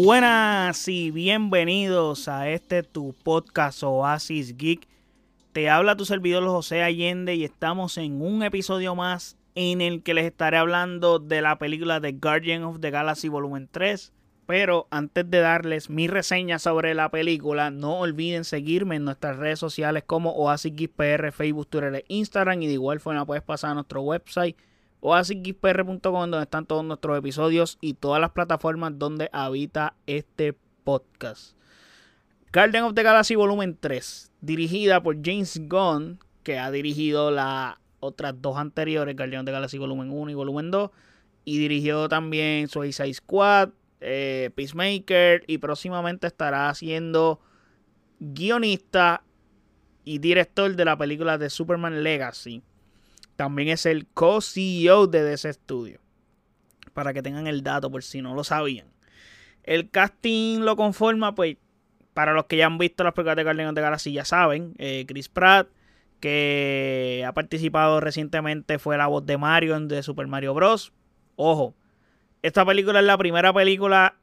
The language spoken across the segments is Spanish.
Buenas y bienvenidos a este tu podcast Oasis Geek. Te habla tu servidor José Allende y estamos en un episodio más en el que les estaré hablando de la película The Guardian of the Galaxy Volumen 3. Pero antes de darles mi reseña sobre la película, no olviden seguirme en nuestras redes sociales como Oasis Geek PR, Facebook, Twitter e Instagram. Y de igual forma puedes pasar a nuestro website oasisgeekpr.com donde están todos nuestros episodios y todas las plataformas donde habita este podcast. Garden of the Galaxy Volumen 3, dirigida por James Gunn, que ha dirigido las otras dos anteriores, Guardian of the Galaxy Volumen 1 y Volumen 2, y dirigió también Suicide Squad, eh, Peacemaker, y próximamente estará siendo guionista y director de la película de Superman Legacy. También es el co-CEO de DC Studio. Para que tengan el dato por si no lo sabían. El casting lo conforma, pues, para los que ya han visto las películas de Guardians de Galaxy ya saben. Eh, Chris Pratt, que ha participado recientemente, fue la voz de Mario en The Super Mario Bros. Ojo, esta película es la primera película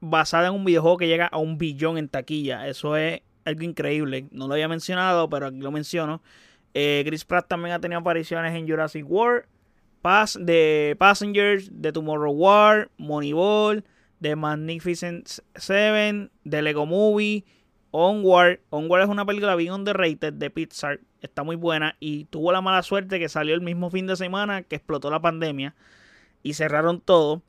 basada en un videojuego que llega a un billón en taquilla. Eso es algo increíble. No lo había mencionado, pero aquí lo menciono. Eh, Chris Pratt también ha tenido apariciones en Jurassic World, Pass, de Passengers, de Tomorrow War, Moneyball, The Magnificent Seven, de Lego Movie, Onward. Onward es una película bien underrated de Pixar. Está muy buena y tuvo la mala suerte que salió el mismo fin de semana que explotó la pandemia y cerraron todo.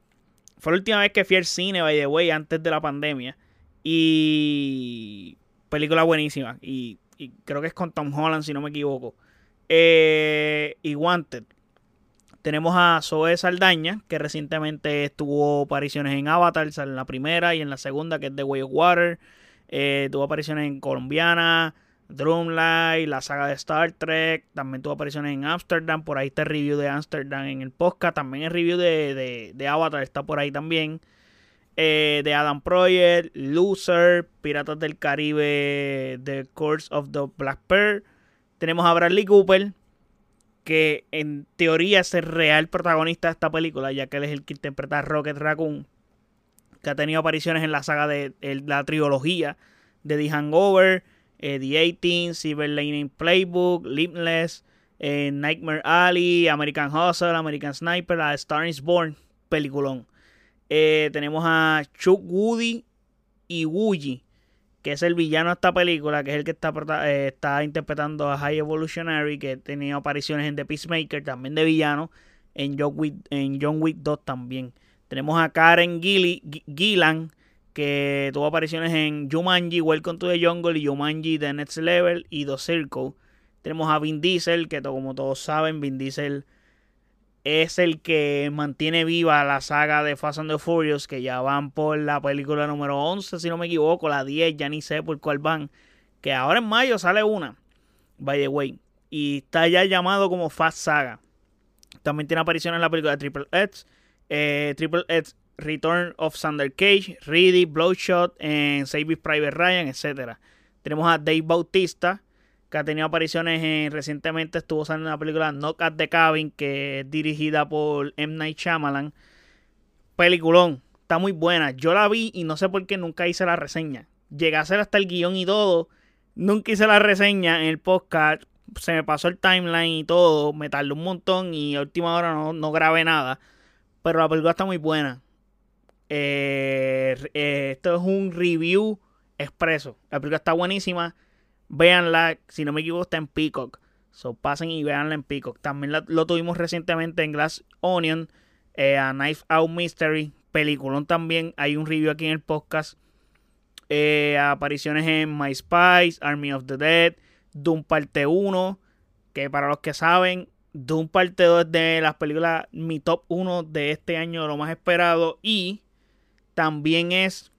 Fue la última vez que fui al cine, by the way, antes de la pandemia. Y película buenísima. Y y creo que es con Tom Holland, si no me equivoco. Eh, y Wanted. Tenemos a Zoe Saldaña, que recientemente tuvo apariciones en Avatar, en la primera y en la segunda, que es The Way of Water. Eh, tuvo apariciones en Colombiana, Drumlight, la saga de Star Trek. También tuvo apariciones en Amsterdam. Por ahí está el review de Amsterdam en el podcast. También el review de, de Avatar está por ahí también. Eh, de Adam Project, Loser, Piratas del Caribe, The Course of the Black Pearl. Tenemos a Bradley Cooper, que en teoría es el real protagonista de esta película, ya que él es el que interpreta a Rocket Raccoon, que ha tenido apariciones en la saga de la trilogía de The Hangover, eh, The 18, Silver Lining Playbook, Limitless, eh, Nightmare Alley, American Hustle, American Sniper, A Star is Born, peliculón. Eh, tenemos a Chuck Woody y Woogie, que es el villano de esta película, que es el que está, eh, está interpretando a High Evolutionary, que tenía apariciones en The Peacemaker, también de villano, en John Wick, en John Wick 2 también. Tenemos a Karen Gillan, que tuvo apariciones en Jumanji, Welcome to the Jungle y Jumanji The Next Level y The Circle. Tenemos a Vin Diesel, que como todos saben, Vin Diesel es el que mantiene viva la saga de Fast and the Furious, que ya van por la película número 11, si no me equivoco, la 10, ya ni sé por cuál van. Que ahora en mayo sale una, by the way. Y está ya llamado como Fast Saga. También tiene aparición en la película de Triple X, eh, Triple X Return of Sander Cage, Reedy, Bloodshot, en Saving Private Ryan, etc. Tenemos a Dave Bautista, que ha tenido apariciones en, recientemente estuvo saliendo una película Knock at the Cabin que es dirigida por M. Night Shyamalan. Peliculón, está muy buena. Yo la vi y no sé por qué nunca hice la reseña. Llegué a hacer hasta el guion y todo. Nunca hice la reseña en el podcast. Se me pasó el timeline y todo. Me tardó un montón y a última hora no, no grabé nada. Pero la película está muy buena. Eh, eh, esto es un review expreso. La película está buenísima Véanla, si no me equivoco, está en Peacock. So pasen y véanla en Peacock. También lo tuvimos recientemente en Glass Onion, eh, a Knife Out Mystery, peliculón también. Hay un review aquí en el podcast. Eh, apariciones en My Spice, Army of the Dead, Doom Parte 1, que para los que saben, Doom Parte 2 es de las películas, mi top 1 de este año, lo más esperado. Y también es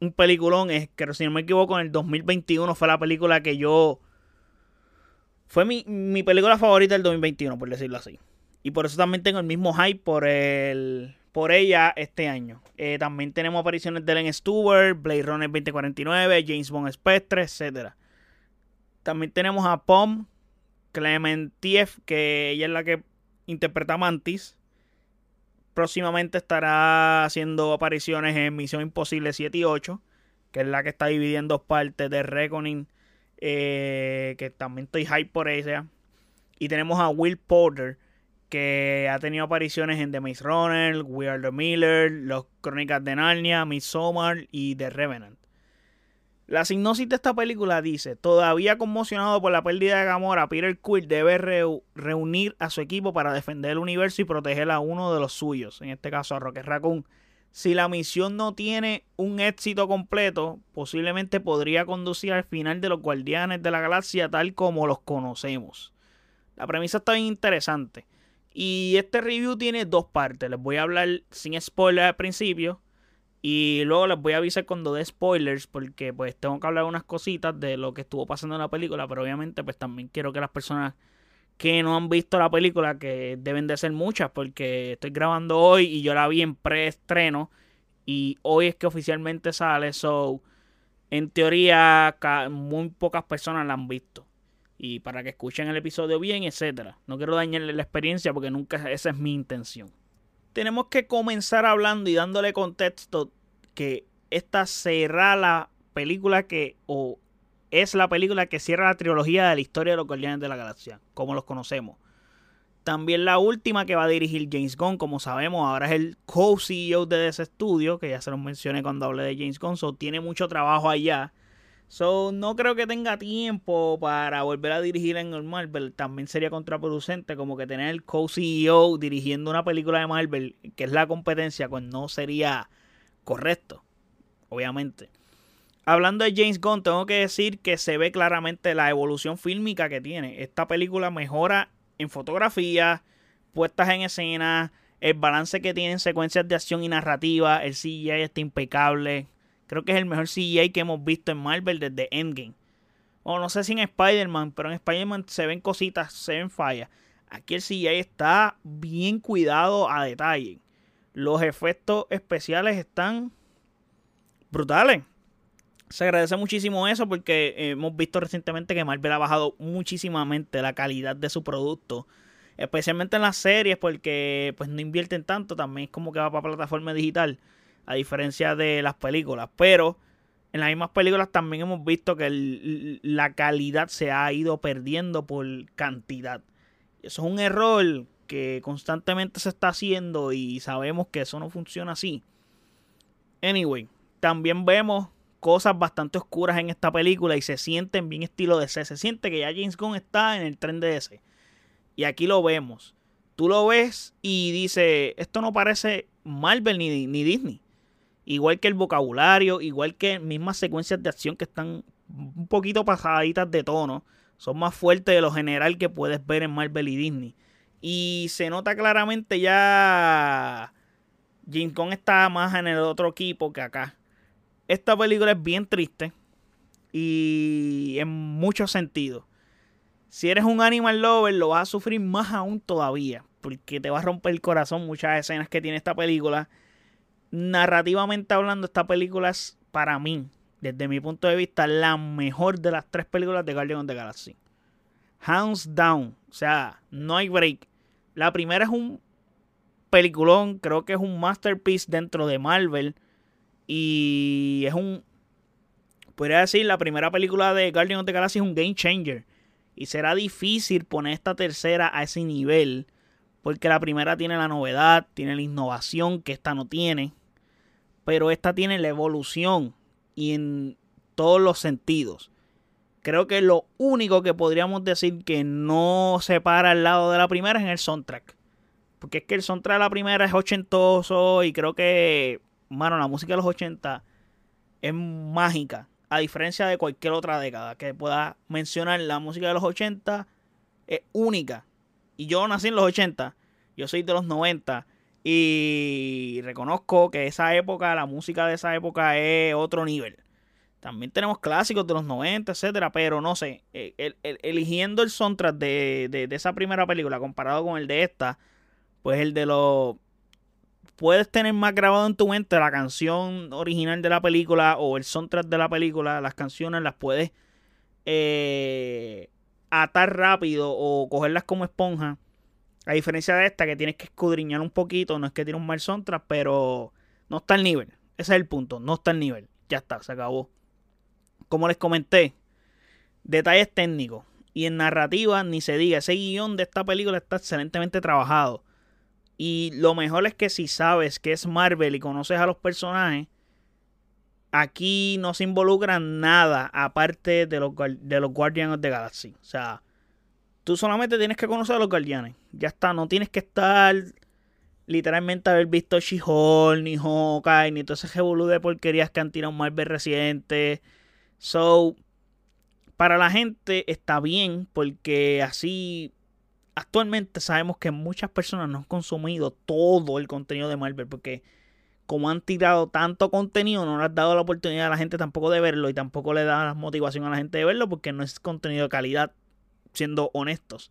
un peliculón. Es que si no me equivoco, en el 2021 fue la película que yo. Fue mi, mi película favorita del 2021, por decirlo así. Y por eso también tengo el mismo hype por el por ella este año. Eh, también tenemos apariciones de Ellen Stewart, Blade Runner 2049, James Bond Spectre, etc. También tenemos a Pom Clementiev, que ella es la que interpreta a Mantis. Próximamente estará haciendo apariciones en Misión Imposible 7 y 8, que es la que está dividiendo partes de Reckoning, eh, que también estoy hype por ella. Y tenemos a Will Porter, que ha tenido apariciones en The Maze Runner, We Are the Miller, Los Crónicas de Narnia, Midsommar y The Revenant. La sinopsis de esta película dice, todavía conmocionado por la pérdida de Gamora, Peter Quill debe reunir a su equipo para defender el universo y proteger a uno de los suyos, en este caso a Rocket Raccoon. Si la misión no tiene un éxito completo, posiblemente podría conducir al final de los Guardianes de la Galaxia tal como los conocemos. La premisa está bien interesante. Y este review tiene dos partes. Les voy a hablar sin spoiler al principio y luego les voy a avisar cuando dé spoilers, porque pues tengo que hablar unas cositas de lo que estuvo pasando en la película, pero obviamente pues también quiero que las personas que no han visto la película, que deben de ser muchas, porque estoy grabando hoy y yo la vi en preestreno y hoy es que oficialmente sale, so en teoría muy pocas personas la han visto. Y para que escuchen el episodio bien, etcétera. No quiero dañarle la experiencia porque nunca esa es mi intención tenemos que comenzar hablando y dándole contexto que esta será la película que, o es la película que cierra la trilogía de la historia de los Guardianes de la Galaxia, como los conocemos. También la última que va a dirigir James Gunn, como sabemos, ahora es el co-CEO de ese estudio, que ya se los mencioné cuando hablé de James Gunn, tiene mucho trabajo allá. So, no creo que tenga tiempo para volver a dirigir en el Marvel. También sería contraproducente como que tener el co-CEO dirigiendo una película de Marvel, que es la competencia, pues no sería correcto, obviamente. Hablando de James Gunn, tengo que decir que se ve claramente la evolución fílmica que tiene. Esta película mejora en fotografía, puestas en escena, el balance que tiene en secuencias de acción y narrativa, el CGI está impecable Creo que es el mejor CGI que hemos visto en Marvel desde Endgame. O no sé si en Spider-Man, pero en Spider-Man se ven cositas, se ven fallas. Aquí el CGI está bien cuidado a detalle. Los efectos especiales están brutales. Se agradece muchísimo eso porque hemos visto recientemente que Marvel ha bajado muchísimamente la calidad de su producto. Especialmente en las series porque pues no invierten tanto. También es como que va para plataforma digital a diferencia de las películas. Pero en las mismas películas también hemos visto que la calidad se ha ido perdiendo por cantidad. Eso es un error que constantemente se está haciendo y sabemos que eso no funciona así. Anyway, también vemos cosas bastante oscuras en esta película y se sienten bien estilo DC. Se siente que ya James Gunn está en el tren de DC. Y aquí lo vemos. Tú lo ves y dices, esto no parece Marvel ni, ni Disney igual que el vocabulario, igual que mismas secuencias de acción que están un poquito pasaditas de tono, son más fuertes de lo general que puedes ver en Marvel y Disney. Y se nota claramente ya Jim Kong está más en el otro equipo que acá. Esta película es bien triste y en muchos sentidos. Si eres un animal lover, lo vas a sufrir más aún todavía, porque te va a romper el corazón muchas escenas que tiene esta película narrativamente hablando, esta película es para mí, desde mi punto de vista, la mejor de las tres películas de Guardian of the Galaxy. Hands down. O sea, no hay break. La primera es un peliculón, creo que es un masterpiece dentro de Marvel. Y es un. Podría decir, la primera película de Guardian of the Galaxy es un game changer. Y será difícil poner esta tercera a ese nivel. Porque la primera tiene la novedad, tiene la innovación que esta no tiene pero esta tiene la evolución y en todos los sentidos. Creo que lo único que podríamos decir que no se para al lado de la primera es en el soundtrack. Porque es que el soundtrack de la primera es ochentoso y creo que, bueno, la música de los 80 es mágica. A diferencia de cualquier otra década que pueda mencionar, la música de los 80 es única. Y yo nací en los 80, yo soy de los 90 y reconozco que esa época, la música de esa época es otro nivel. También tenemos clásicos de los 90, etcétera, pero no sé, eh, eligiendo el soundtrack de, de, esa primera película comparado con el de esta, pues el de los. Puedes tener más grabado en tu mente la canción original de la película o el soundtrack de la película, las canciones las puedes eh, atar rápido o cogerlas como esponja A diferencia de esta, que tienes que escudriñar un poquito, no es que tiene un mal soundtrack, pero no está al nivel. Ese es el punto, no está al nivel. Ya está, se acabó. Como les comenté, detalles técnicos y en narrativa ni se diga. Ese guion de esta película está excelentemente trabajado. Y lo mejor es que si sabes que es Marvel y conoces a los personajes, aquí no se involucra nada aparte de los, de los Guardians of the Galaxy. O sea, tú solamente tienes que conocer a los Guardianes. Ya está, no tienes que estar literalmente haber visto She-Hulk, ni Hawkeye, ni todo ese revolú de porquerías que han tirado Marvel reciente. So, para la gente está bien porque así actualmente sabemos que muchas personas no han consumido todo el contenido de Marvel porque como han tirado tanto contenido, no le han dado la oportunidad a la gente tampoco de verlo y tampoco le da la motivación a la gente de verlo porque no es contenido de calidad, siendo honestos.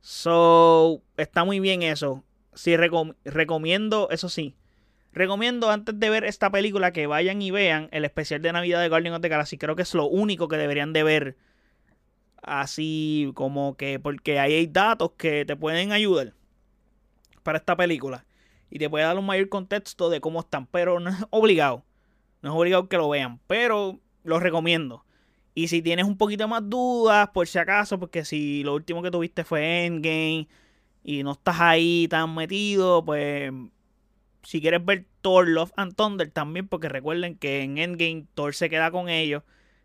So, está muy bien eso. Sí, recomiendo, eso sí, recomiendo antes de ver esta película que vayan y vean el especial de Navidad de Guardian of the Galaxy. Creo que es lo único que deberían de ver. Así como que, porque ahí hay datos que te pueden ayudar para esta película y te puede dar un mayor contexto de cómo están, pero no es obligado. No es obligado que lo vean, pero lo recomiendo. Y si tienes un poquito más dudas, por si acaso, porque si lo último que tuviste fue Endgame y no estás ahí tan metido, pues si quieres ver Thor Love and Thunder también, porque recuerden que en Endgame Thor se queda con ellos.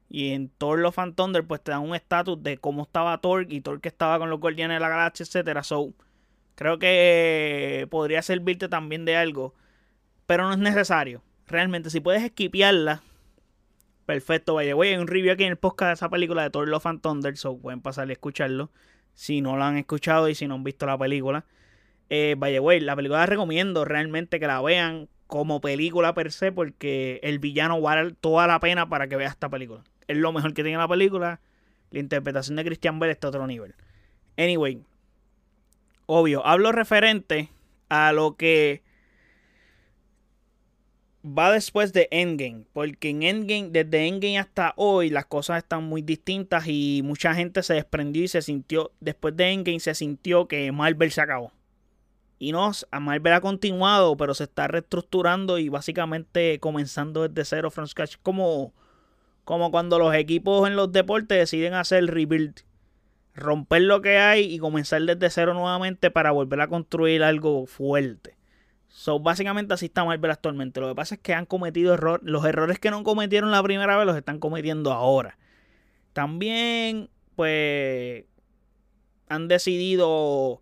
Y en Thor Love and Thunder, pues te dan un estatus de cómo estaba Thor y Thor que estaba con los Guardianes de la Galaxia, etcétera. So, Creo que podría servirte también de algo, pero no es necesario. Realmente, si puedes esquipearla, perfecto. Vaya, voy a un review aquí en el podcast de esa película de Thor Love and Thunder, so pueden pasar a escucharlo si no la han escuchado y si no han visto la película. Eh, la película la recomiendo realmente que la vean como película per se, porque el villano vale toda la pena para que veas esta película. Es lo mejor que tiene la película. La interpretación de Christian Bale está a otro nivel. Anyway, obvio, hablo referente a lo que va después de Endgame, porque en Endgame, desde Endgame hasta hoy, las cosas están muy distintas y mucha gente se desprendió y se sintió, después de Endgame se sintió que Marvel se acabó. Y no, Marvel ha continuado, pero se está reestructurando y básicamente comenzando desde cero from scratch, como, como cuando los equipos en los deportes deciden hacer rebuild romper lo que hay y comenzar desde cero nuevamente para volver a construir algo fuerte. So, básicamente así está Marvel actualmente. Lo que pasa es que han cometido errores. Los errores que no cometieron la primera vez los están cometiendo ahora. También, pues, han decidido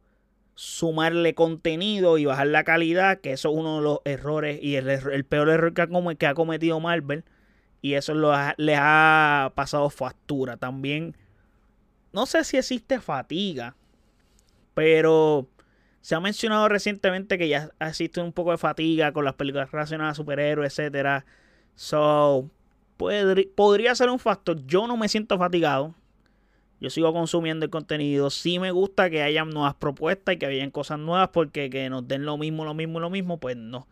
sumarle contenido y bajar la calidad, que eso es uno de los errores y el, peor error que ha, ha cometido Marvel. Y eso lo les ha pasado factura. También no sé si existe fatiga, pero se ha mencionado recientemente que ya existe un poco de fatiga con las películas relacionadas a superhéroes, etcétera. So, podría ser un factor. Yo no me siento fatigado. Yo sigo consumiendo el contenido. Sí me gusta que hayan nuevas propuestas y que hayan cosas nuevas porque que nos den lo mismo, lo mismo, lo mismo, pues no.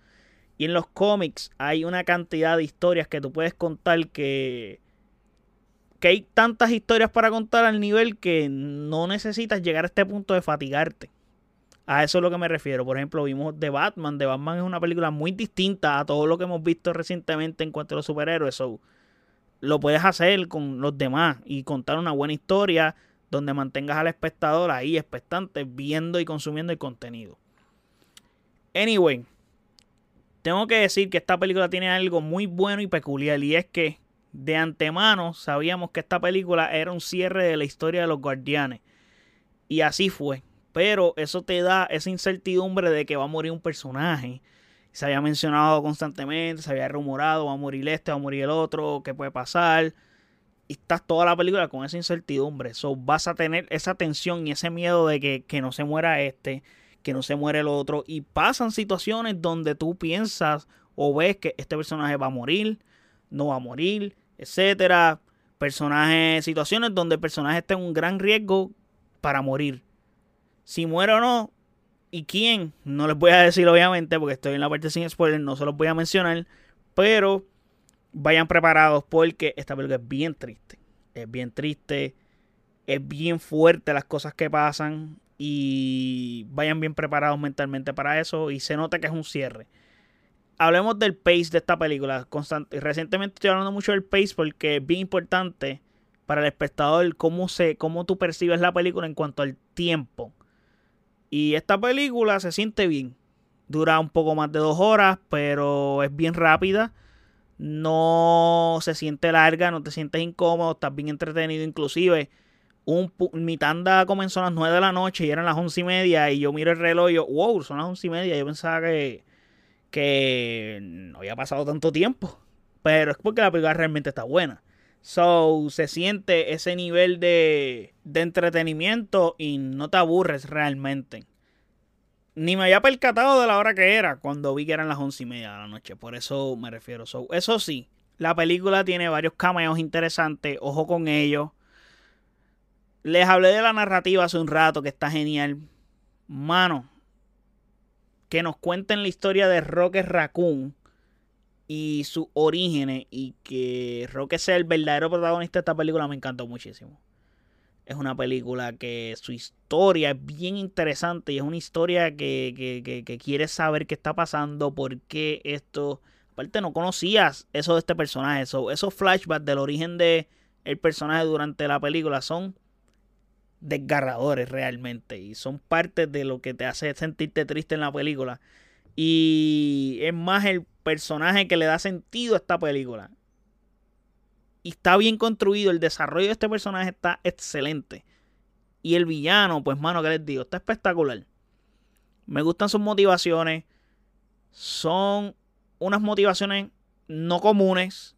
Y en los cómics hay una cantidad de historias que tú puedes contar que que hay tantas historias para contar al nivel que no necesitas llegar a este punto de fatigarte. A eso es lo que me refiero. Por ejemplo, vimos The Batman. The Batman es una película muy distinta a todo lo que hemos visto recientemente en cuanto a los superhéroes. lo puedes hacer con los demás y contar una buena historia donde mantengas al espectador ahí expectante, viendo y consumiendo el contenido. Anyway, tengo que decir que esta película tiene algo muy bueno y peculiar y es que de antemano sabíamos que esta película era un cierre de la historia de los guardianes. Y así fue. Pero eso te da esa incertidumbre de que va a morir un personaje. Se había mencionado constantemente, se había rumorado, va a morir este, va a morir el otro, qué puede pasar. Y estás toda la película con esa incertidumbre. So, vas a tener esa tensión y ese miedo de que, que no se muera este, que no se muere el otro. Y pasan situaciones donde tú piensas o ves que este personaje va a morir, no va a morir, etcétera. Personajes, situaciones donde el personaje está en un gran riesgo para morir. Si muere o no, y quién, no les voy a decir obviamente, porque estoy en la parte sin spoiler, no se los voy a mencionar, pero vayan preparados porque esta película es bien triste. Es bien triste, es bien fuerte las cosas que pasan. y vayan bien preparados mentalmente para eso y se nota que es un cierre. Hablemos del pace de esta película. recientemente estoy hablando mucho del pace porque es bien importante para el espectador cómo, se, cómo tú percibes la película en cuanto al tiempo. Y esta película se siente bien. Dura un poco más de dos horas, pero es bien rápida. No se siente larga, no te sientes incómodo, estás bien entretenido. Inclusive, un, mi tanda comenzó a las 9 de la noche y eran las once y media. Y yo miro el reloj y yo, wow, son las once y media. Yo pensaba que, que no había pasado tanto tiempo. Pero es porque la película realmente está buena. So, se siente ese nivel de, de entretenimiento y no te aburres realmente. Ni me había percatado de la hora que era cuando vi que eran las once y media de la noche. Por eso me refiero. So, eso sí, la película tiene varios cameos interesantes. Ojo con ellos. Les hablé de la narrativa hace un rato que está genial. Mano, que nos cuenten la historia de Rocket Raccoon y sus orígenes y que Roque sea el verdadero protagonista de esta película me encantó muchísimo. Es una película que su historia es bien interesante y es una historia que, que, que, quiere saber qué está pasando, por qué esto... Aparte no conocías eso de este personaje, esos flashbacks del origen de el personaje durante la película son desgarradores realmente y son parte de lo que te hace sentirte triste en la película. Y es más el personaje que le da sentido a esta película. Y está bien construido, el desarrollo de este personaje está excelente. Y el villano, pues mano, que les digo, está espectacular. Me gustan sus motivaciones. Son unas motivaciones no comunes.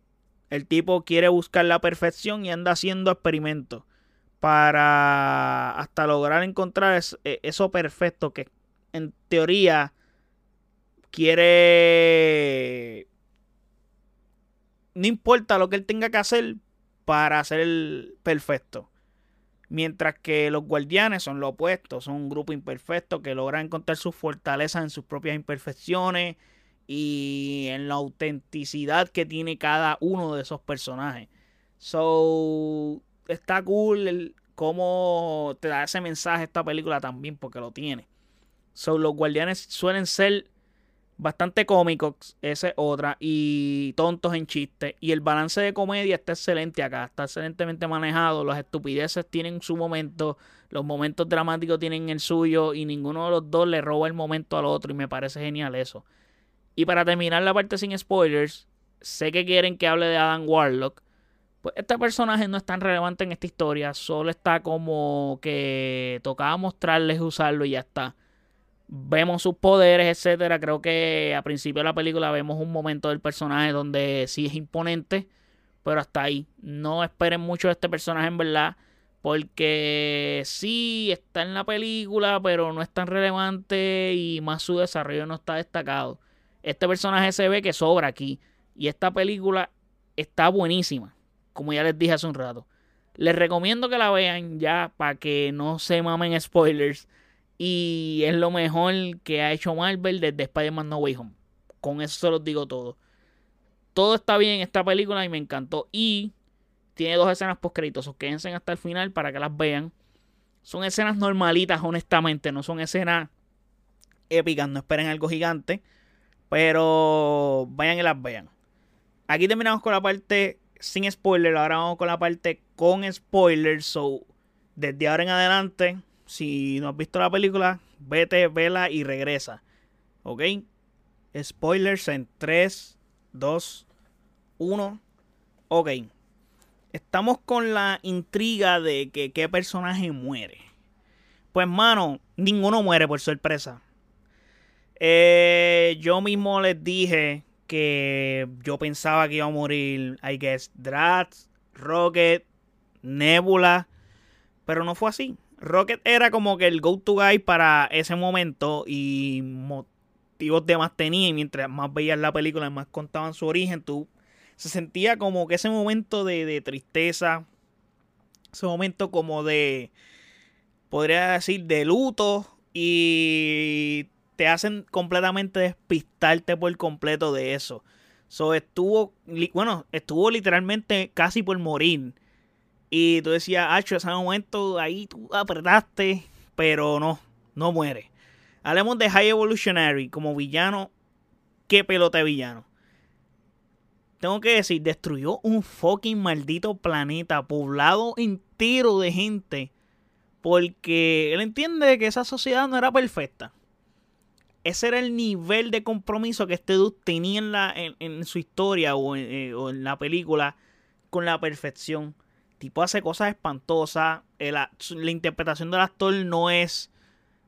El tipo quiere buscar la perfección y anda haciendo experimentos para hasta lograr encontrar e, eso perfecto que en teoría quiere... No importa lo que él tenga que hacer para hacer el perfecto. Mientras que los guardianes son lo opuesto, son un grupo imperfecto que logra encontrar sus fortalezas en sus propias imperfecciones y en la autenticidad que tiene cada uno de esos personajes. So, está cool el, cómo te da ese mensaje esta película también, porque lo tiene. So, los guardianes suelen ser bastante cómicos, esa es otra, y tontos en chiste. Y el balance de comedia está excelente acá, está excelentemente manejado. Las estupideces tienen su momento, los momentos dramáticos tienen el suyo, y ninguno de los dos le roba el momento al otro, y me parece genial eso. Y para terminar la parte sin spoilers, sé que quieren que hable de Adam Warlock. Pues este personaje no es tan relevante en esta historia, solo está como que tocaba mostrarles usarlo y ya está vemos sus poderes, etcétera. Creo que a principio de la película vemos un momento del personaje donde sí es imponente, pero hasta ahí. No esperen mucho de este personaje en verdad, porque sí está en la película, pero no es tan relevante y más su desarrollo no está destacado. Este personaje se ve que sobra aquí y esta película está buenísima, como ya les dije hace un rato. Les recomiendo que la vean ya para que no se mamen spoilers y es lo mejor que ha hecho Marvel desde Spider-Man No Way Home. Con eso se los digo todo. Todo está bien en esta película y me encantó. Y tiene dos escenas post créditos. Quédense hasta el final para que las vean. Son escenas normalitas, honestamente. No son escenas épicas. No esperen algo gigante. Pero vayan y las vean. Aquí terminamos con la parte sin spoiler. Ahora vamos con la parte con spoilers. So, desde ahora en adelante si no has visto la película, vete, vela y regresa. ¿Ok? Spoilers en 3, 2, 1. Ok. Estamos con la intriga de que qué personaje muere. Pues, mano, ninguno muere por sorpresa. Eh, yo mismo les dije que yo pensaba que iba a morir, I guess, Drax, Rocket, Nebula. Pero no fue así. Rocket era como que el go-to guy para ese momento y motivos de más tenía y mientras más veías la película, más contaban su origen, tú se sentía como que ese momento de, de tristeza, ese momento como de, podría decir, de luto y te hacen completamente despistarte por completo de eso. So, estuvo, bueno, estuvo literalmente casi por morir y tú decías, Hacho, ese momento ahí tú apretaste, pero no, no muere. Hablemos de High Evolutionary como villano. ¿Qué pelota de villano? Tengo que decir, destruyó un fucking maldito planeta poblado entero de gente. Porque él entiende que esa sociedad no era perfecta. Ese era el nivel de compromiso que este dude tenía en, la, en, su historia eh, o en, la película con la perfección. Tipo hace cosas espantosas. la interpretación del actor no es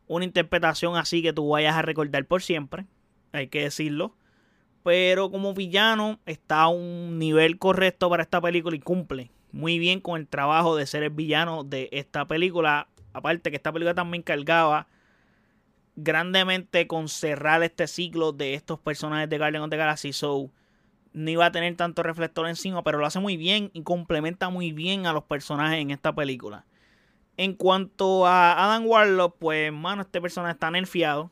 una interpretación así que tú vayas a recordar por siempre. Hay que decirlo. Pero como villano está a un nivel correcto para esta película y cumple muy bien con el trabajo de ser el villano de esta película. Aparte que esta película también cargaba grandemente con cerrar este ciclo de estos personajes de Guardian of the Galaxy. So, no iba a tener tanto reflector encima, pero lo hace muy bien y complementa muy bien a los personajes en esta película. En cuanto a Adam Warlock, pues, mano, este personaje está nerfeado.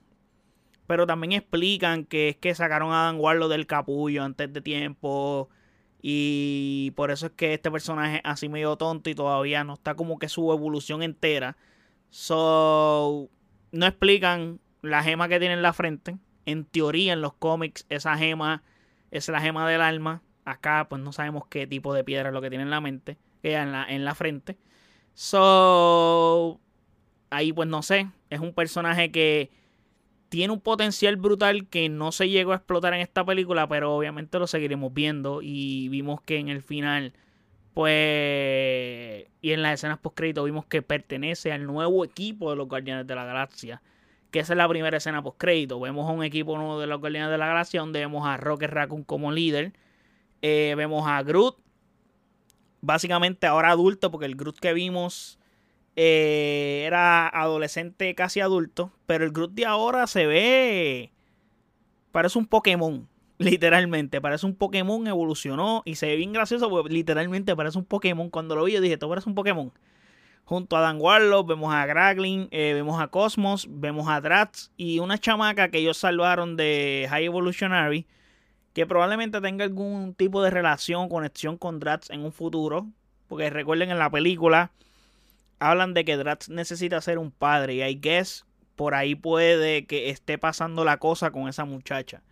Pero también explican que es que sacaron a Adam Warlock del capullo antes de tiempo. Y por eso es que este personaje así medio tonto y todavía no está como que su evolución entera. So, no explican la gema que tiene en la frente. En teoría, en los cómics, esa gema es la gema del alma. Acá, pues no sabemos qué tipo de piedra es lo que tiene en la mente, en la, en la frente. So, ahí pues no sé. Es un personaje que tiene un potencial brutal que no se llegó a explotar en esta película, pero obviamente lo seguiremos viendo. Y vimos que en el final, pues, y en las escenas post crédito vimos que pertenece al nuevo equipo de los Guardianes de la Galaxia. Que esa es la primera escena post crédito. Vemos a un equipo nuevo de los Guardianes de la Galaxia donde vemos a Rocket Raccoon como líder. Eh, vemos a Groot. Básicamente ahora adulto, porque el Groot que vimos eh, era adolescente casi adulto, pero el Groot de ahora se ve... Parece un Pokémon, literalmente. Parece un Pokémon, evolucionó y se ve bien gracioso literalmente parece un Pokémon. Cuando lo vi yo dije, esto parece un Pokémon. Junto a Dan Warlock vemos a Graglin, eh, vemos a Cosmos, vemos a Drax y una chamaca que ellos salvaron de High Evolutionary que probablemente tenga algún tipo de relación, conexión con Drax en un futuro. Porque recuerden en la película hablan de que Drax necesita ser un padre y I guess por ahí puede que esté pasando la cosa con esa muchacha.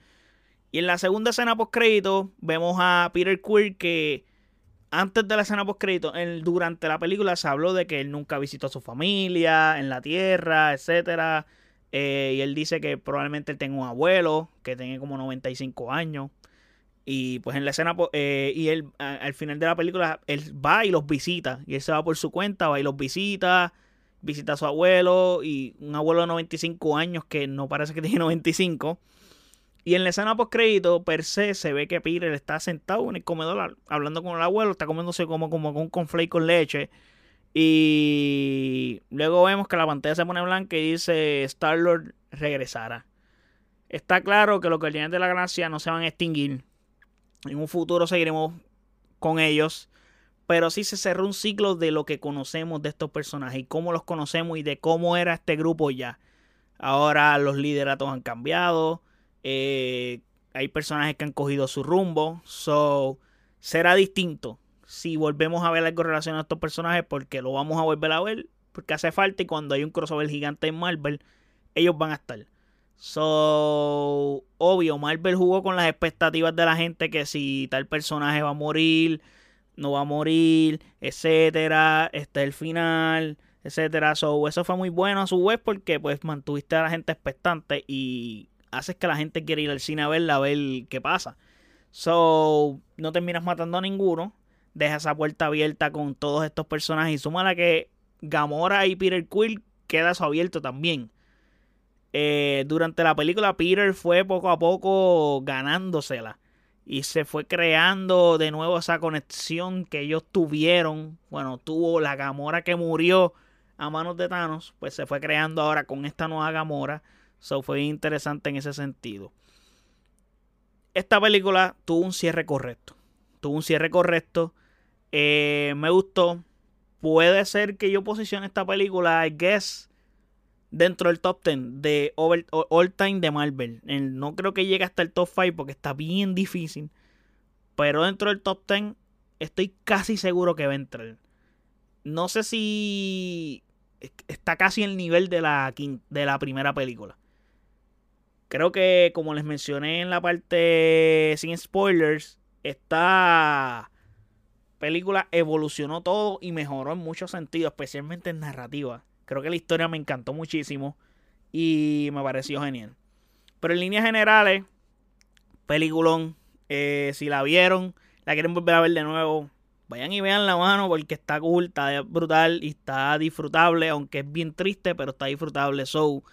Y en la segunda escena post crédito vemos a Peter Quill que antes de la escena post crédito, durante la película se habló de que él nunca visitó a su familia en la tierra, etcétera. Eh, y él dice que probablemente él tenga un abuelo que tiene como 95 años. Y pues en la escena, eh, y él al final de la película, él va y los visita. Y él se va por su cuenta, va y los visita. Visita a su abuelo. Y un abuelo de 95 años que no parece que tiene 95. Y en la escena post crédito, per se, se ve que Peter está sentado en el comedor hablando con el abuelo. Está comiéndose como, como un conflate con leche. Y luego vemos que la pantalla se pone blanca y dice Star-Lord regresará. Está claro que los guardianes de la gracia no se van a extinguir en un futuro seguiremos con ellos. Pero sí se cerró un ciclo de lo que conocemos de estos personajes y cómo los conocemos y de cómo era este grupo ya. Ahora los lideratos han cambiado. Eh, hay personajes que han cogido su rumbo. So, será distinto si volvemos a ver algo relacionado a estos personajes porque lo vamos a volver a ver. Porque hace falta y cuando hay un crossover gigante en Marvel, ellos van a estar. So, obvio, Marvel jugó con las expectativas de la gente que si tal personaje va a morir, no va a morir, etcétera, este es el final, etcétera. So, eso fue muy bueno a su vez porque pues mantuviste a la gente expectante y haces que la gente quiera ir al cine a verla, a ver qué pasa. So, no terminas matando a ninguno, deja esa puerta abierta con todos estos personajes y suma la que Gamora y Peter Quill queda eso abierto también. Eh, durante la película Peter fue poco a poco ganándosela y se fue creando de nuevo esa conexión que ellos tuvieron. Bueno, tuvo la Gamora que murió a manos de Thanos, pues se fue creando ahora con esta nueva Gamora. So fue interesante en ese sentido. Esta película tuvo un cierre correcto. Tuvo un cierre correcto. Eh, me gustó. Puede ser que yo posicione esta película, I guess, dentro del top 10 de all time de Marvel. No creo que llegue hasta el top 5 porque está bien difícil. Pero dentro del top 10 estoy casi seguro que va a entrar. No sé si está casi el nivel de la, de la primera película. Creo que, como les mencioné en la parte sin spoilers, esta película evolucionó todo y mejoró en muchos sentidos, especialmente en narrativa. Creo que la historia me encantó muchísimo y me pareció genial. Pero en líneas generales, peliculón. Eh, si la vieron, la quieren volver a ver de nuevo, vayan y vean la mano porque está cool, está brutal y está disfrutable, aunque es bien triste, pero está disfrutable. So,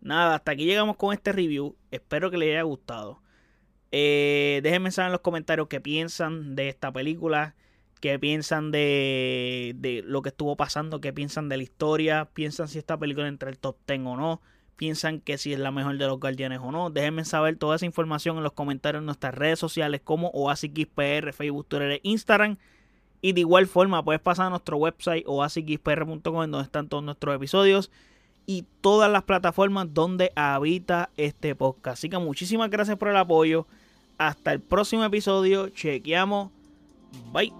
nada, hasta aquí llegamos con este review. Espero que les haya gustado. Eh, déjenme saber en los comentarios qué piensan de esta película, qué piensan de, de lo que estuvo pasando, qué piensan de la historia, piensan si esta película entra el top 10 o no piensan que si es la mejor de los guardianes o no. Déjenme saber toda esa información en los comentarios en nuestras redes sociales como OasisXPR, Facebook, Twitter e Instagram. Y de igual forma puedes pasar a nuestro website oasisxpr.com donde están todos nuestros episodios y todas las plataformas donde habita este podcast. Así que muchísimas gracias por el apoyo. Hasta el próximo episodio. Chequeamos. Bye.